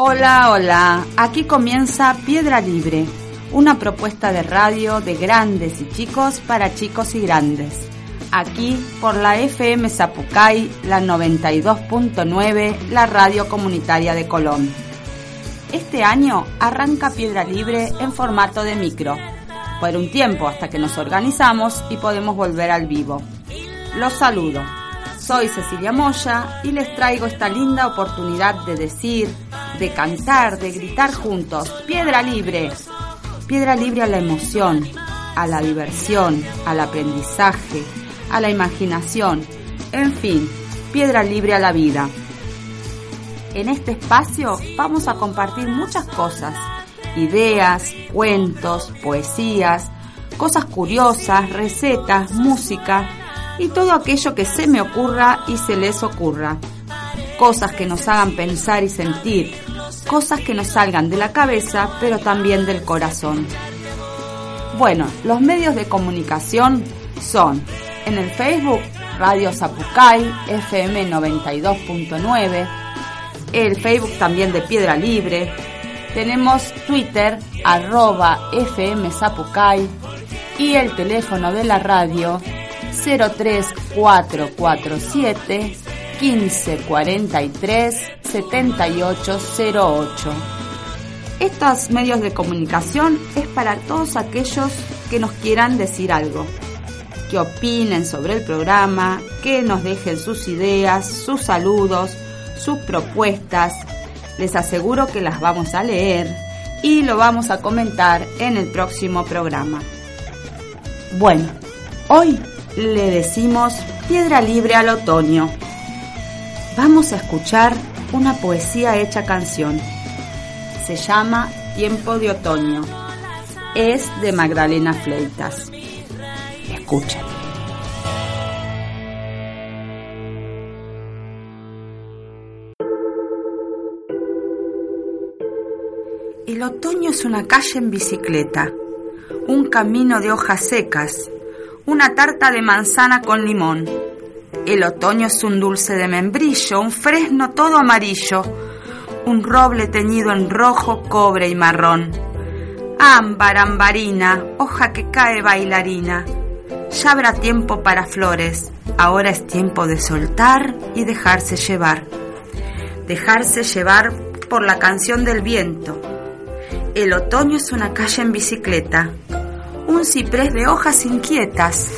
Hola, hola. Aquí comienza Piedra Libre, una propuesta de radio de grandes y chicos para chicos y grandes. Aquí por la FM Zapucay, la 92.9, la radio comunitaria de Colón. Este año arranca Piedra Libre en formato de micro, por un tiempo hasta que nos organizamos y podemos volver al vivo. Los saludo. Soy Cecilia Moya y les traigo esta linda oportunidad de decir, de cantar, de gritar juntos, piedra libre. Piedra libre a la emoción, a la diversión, al aprendizaje, a la imaginación, en fin, piedra libre a la vida. En este espacio vamos a compartir muchas cosas, ideas, cuentos, poesías, cosas curiosas, recetas, música y todo aquello que se me ocurra y se les ocurra. Cosas que nos hagan pensar y sentir, cosas que nos salgan de la cabeza pero también del corazón. Bueno, los medios de comunicación son en el Facebook Radio Zapucay FM 92.9, el Facebook también de Piedra Libre, tenemos Twitter arroba FM Zapucay y el teléfono de la radio 03447 1543 7808. Estos medios de comunicación es para todos aquellos que nos quieran decir algo, que opinen sobre el programa, que nos dejen sus ideas, sus saludos, sus propuestas. Les aseguro que las vamos a leer y lo vamos a comentar en el próximo programa. Bueno, hoy le decimos piedra libre al otoño. Vamos a escuchar una poesía hecha canción. Se llama Tiempo de Otoño. Es de Magdalena Fleitas. Escuchen. El otoño es una calle en bicicleta, un camino de hojas secas, una tarta de manzana con limón. El otoño es un dulce de membrillo, un fresno todo amarillo, un roble teñido en rojo, cobre y marrón. Ámbar, ambarina, hoja que cae bailarina. Ya habrá tiempo para flores, Ahora es tiempo de soltar y dejarse llevar. Dejarse llevar por la canción del viento. El otoño es una calle en bicicleta, un ciprés de hojas inquietas,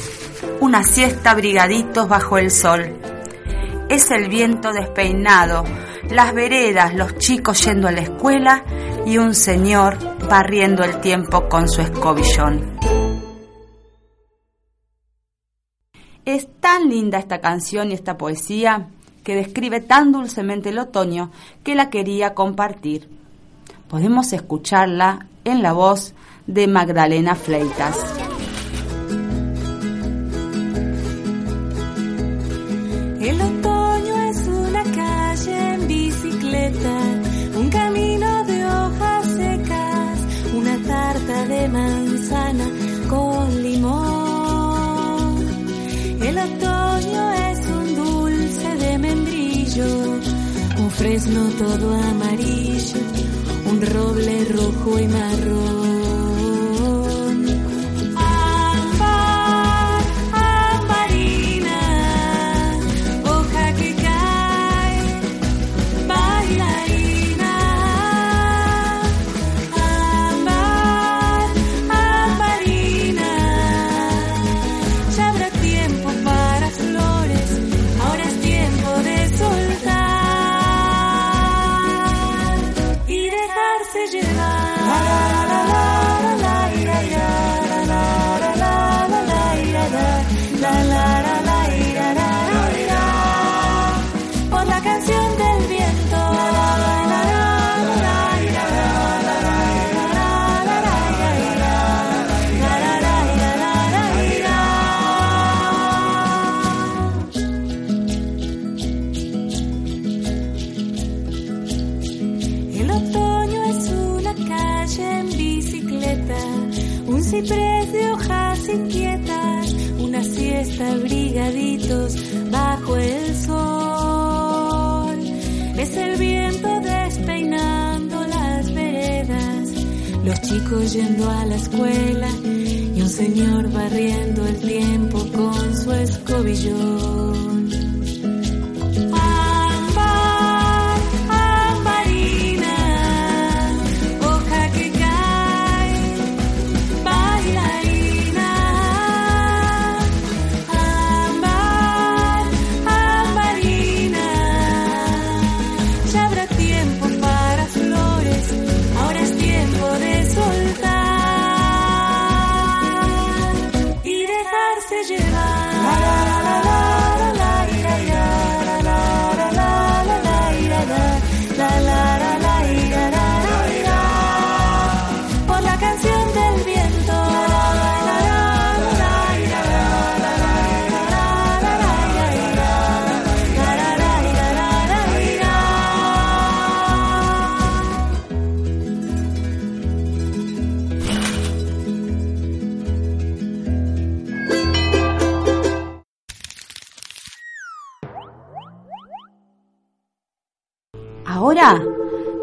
una siesta brigaditos bajo el sol. Es el viento despeinado, las veredas, los chicos yendo a la escuela y un señor barriendo el tiempo con su escobillón. Es tan linda esta canción y esta poesía que describe tan dulcemente el otoño que la quería compartir. Podemos escucharla en la voz de Magdalena Fleitas. Fresno todo amarillo, un roble rojo y marrón.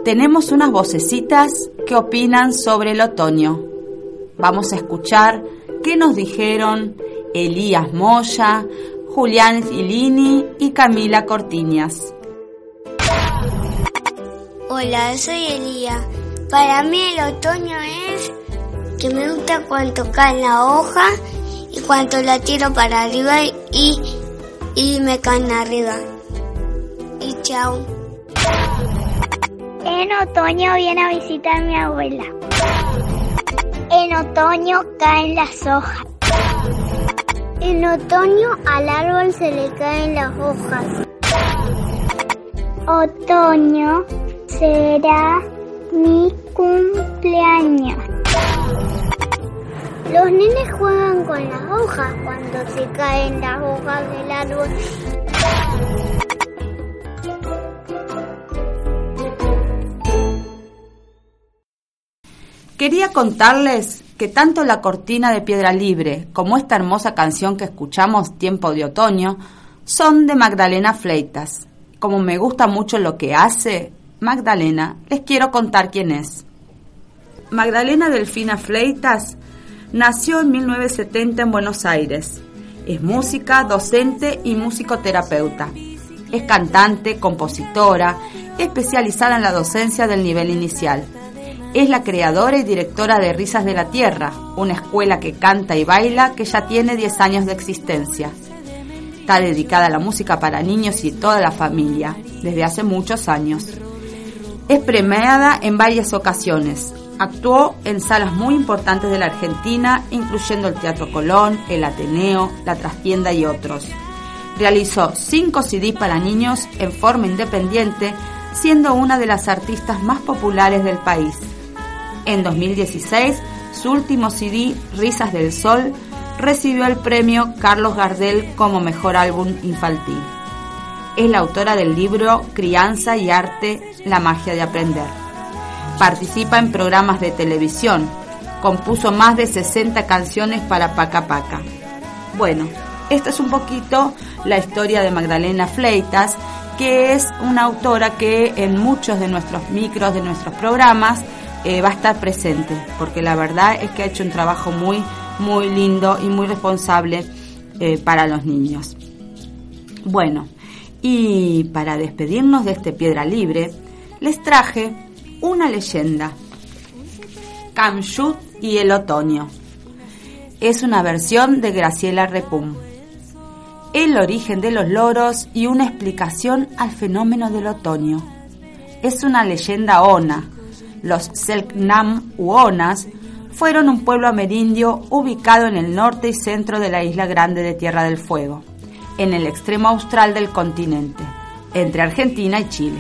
Tenemos unas vocecitas que opinan sobre el otoño. Vamos a escuchar qué nos dijeron Elías Moya, Julián Filini y Camila Cortiñas. Hola, soy Elía. Para mí el otoño es que me gusta cuando cae la hoja y cuando la tiro para arriba y, y me caen arriba. Y chao. En otoño viene a visitar mi abuela. En otoño caen las hojas. En otoño al árbol se le caen las hojas. Otoño será mi cumpleaños. Los nenes juegan con las hojas cuando se caen las hojas del árbol. Quería contarles que tanto la cortina de piedra libre como esta hermosa canción que escuchamos, Tiempo de Otoño, son de Magdalena Fleitas. Como me gusta mucho lo que hace Magdalena, les quiero contar quién es. Magdalena Delfina Fleitas nació en 1970 en Buenos Aires Es música, docente y musicoterapeuta. Es cantante, compositora, especializada en la docencia del nivel inicial. Es la creadora y directora de Risas de la Tierra, una escuela que canta y baila que ya tiene 10 años de existencia. Está dedicada a la música para niños y toda la familia, desde hace muchos años. Es premiada en varias ocasiones. Actuó en salas muy importantes de la Argentina, incluyendo el Teatro Colón, el Ateneo, la Trastienda y otros. Realizó cinco CDs para niños en forma independiente, siendo una de las artistas más populares del país. En 2016, su último CD, Risas del Sol, recibió el premio Carlos Gardel como mejor álbum infantil. Es la autora del libro Crianza y Arte, la magia de aprender. Participa en programas de televisión. Compuso más de 60 canciones para Paca Paca. Bueno, esta es un poquito la historia de Magdalena Fleitas, que es una autora que en muchos de nuestros micros, de nuestros programas, eh, va a estar presente, porque la verdad es que ha hecho un trabajo muy, muy lindo y muy responsable eh, para los niños. Bueno, y para despedirnos de este Piedra Libre, les traje una leyenda, Kamshut y el otoño. Es una versión de Graciela Repum. El origen de los loros y una explicación al fenómeno del otoño. Es una leyenda ona. Los Selknam u Onas fueron un pueblo amerindio ubicado en el norte y centro de la isla grande de Tierra del Fuego, en el extremo austral del continente, entre Argentina y Chile.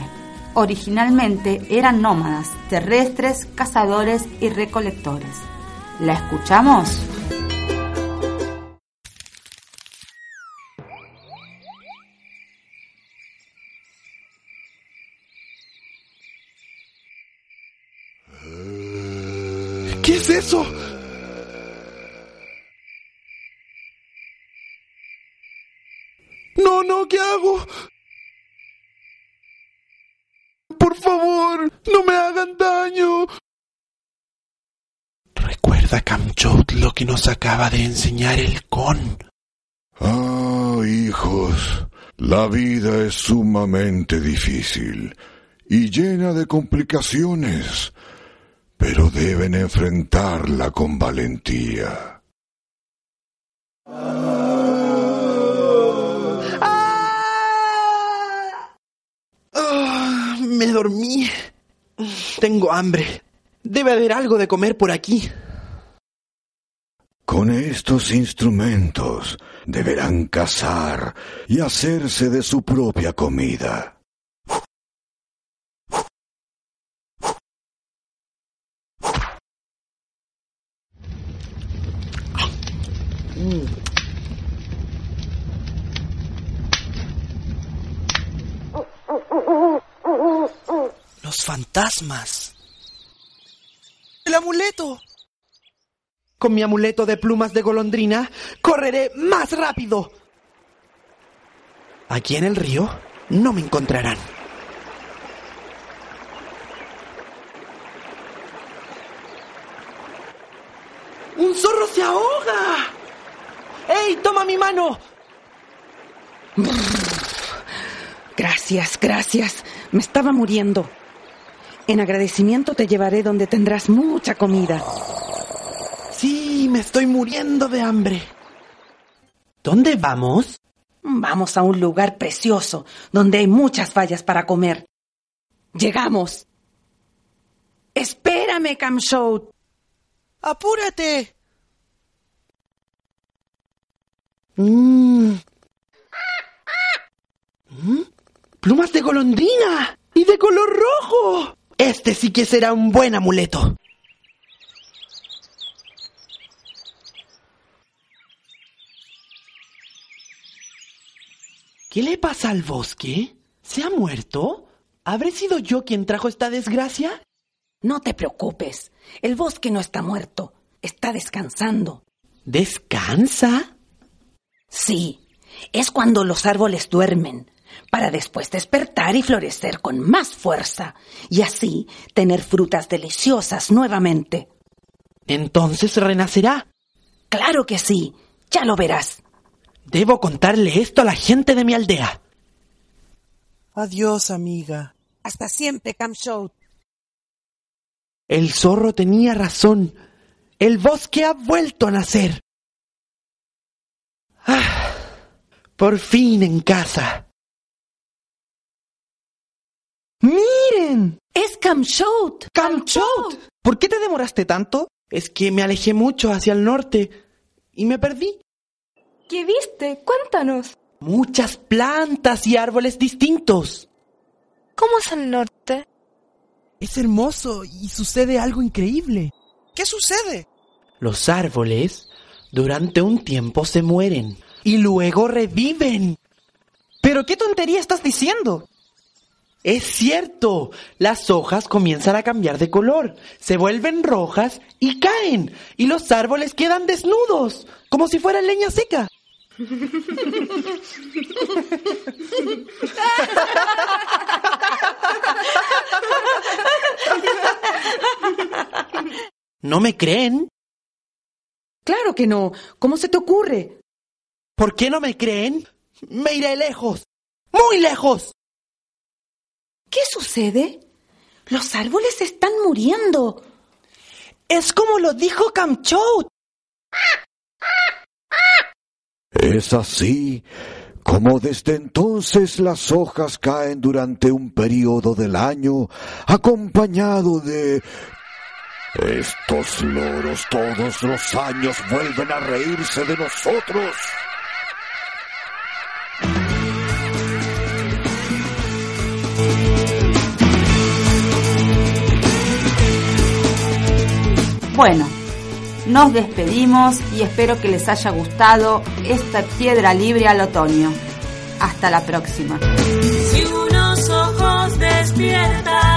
Originalmente eran nómadas, terrestres, cazadores y recolectores. ¿La escuchamos? No, no, ¿qué hago? Por favor, no me hagan daño. ¿Recuerda, Kamchot, lo que nos acaba de enseñar el con? Ah, hijos, la vida es sumamente difícil y llena de complicaciones, pero deben enfrentarla con valentía. Ah, me dormí. Tengo hambre. Debe haber algo de comer por aquí. Con estos instrumentos deberán cazar y hacerse de su propia comida. Los fantasmas. El amuleto. Con mi amuleto de plumas de golondrina, correré más rápido. Aquí en el río no me encontrarán. ¡Un zorro se ahoga! ¡Ey, toma mi mano! Gracias, gracias. Me estaba muriendo. En agradecimiento te llevaré donde tendrás mucha comida. Sí, me estoy muriendo de hambre. ¿Dónde vamos? Vamos a un lugar precioso, donde hay muchas fallas para comer. Llegamos. Espérame, Camshout. ¡Apúrate! Mm. ¿Mm? ¡Plumas de golondrina! ¡Y de color rojo! Este sí que será un buen amuleto. ¿Qué le pasa al bosque? ¿Se ha muerto? ¿Habré sido yo quien trajo esta desgracia? No te preocupes. El bosque no está muerto. Está descansando. ¿Descansa? Sí, es cuando los árboles duermen, para después despertar y florecer con más fuerza, y así tener frutas deliciosas nuevamente. Entonces renacerá. Claro que sí, ya lo verás. Debo contarle esto a la gente de mi aldea. Adiós, amiga. Hasta siempre, Camshout. El zorro tenía razón. El bosque ha vuelto a nacer. Ah, por fin en casa. ¡Miren! ¡Es Camshout! ¡Camchout! ¿Por qué te demoraste tanto? Es que me alejé mucho hacia el norte y me perdí. ¿Qué viste? Cuéntanos. Muchas plantas y árboles distintos. ¿Cómo es el norte? Es hermoso y sucede algo increíble. ¿Qué sucede? Los árboles durante un tiempo se mueren y luego reviven. ¿Pero qué tontería estás diciendo? Es cierto, las hojas comienzan a cambiar de color, se vuelven rojas y caen, y los árboles quedan desnudos, como si fueran leña seca. ¿No me creen? Claro que no. ¿Cómo se te ocurre? ¿Por qué no me creen? Me iré lejos, muy lejos. ¿Qué sucede? Los árboles están muriendo. Es como lo dijo Camchout. Es así como desde entonces las hojas caen durante un periodo del año acompañado de... Estos loros todos los años vuelven a reírse de nosotros. Bueno, nos despedimos y espero que les haya gustado esta piedra libre al otoño. Hasta la próxima. Si unos ojos despiertan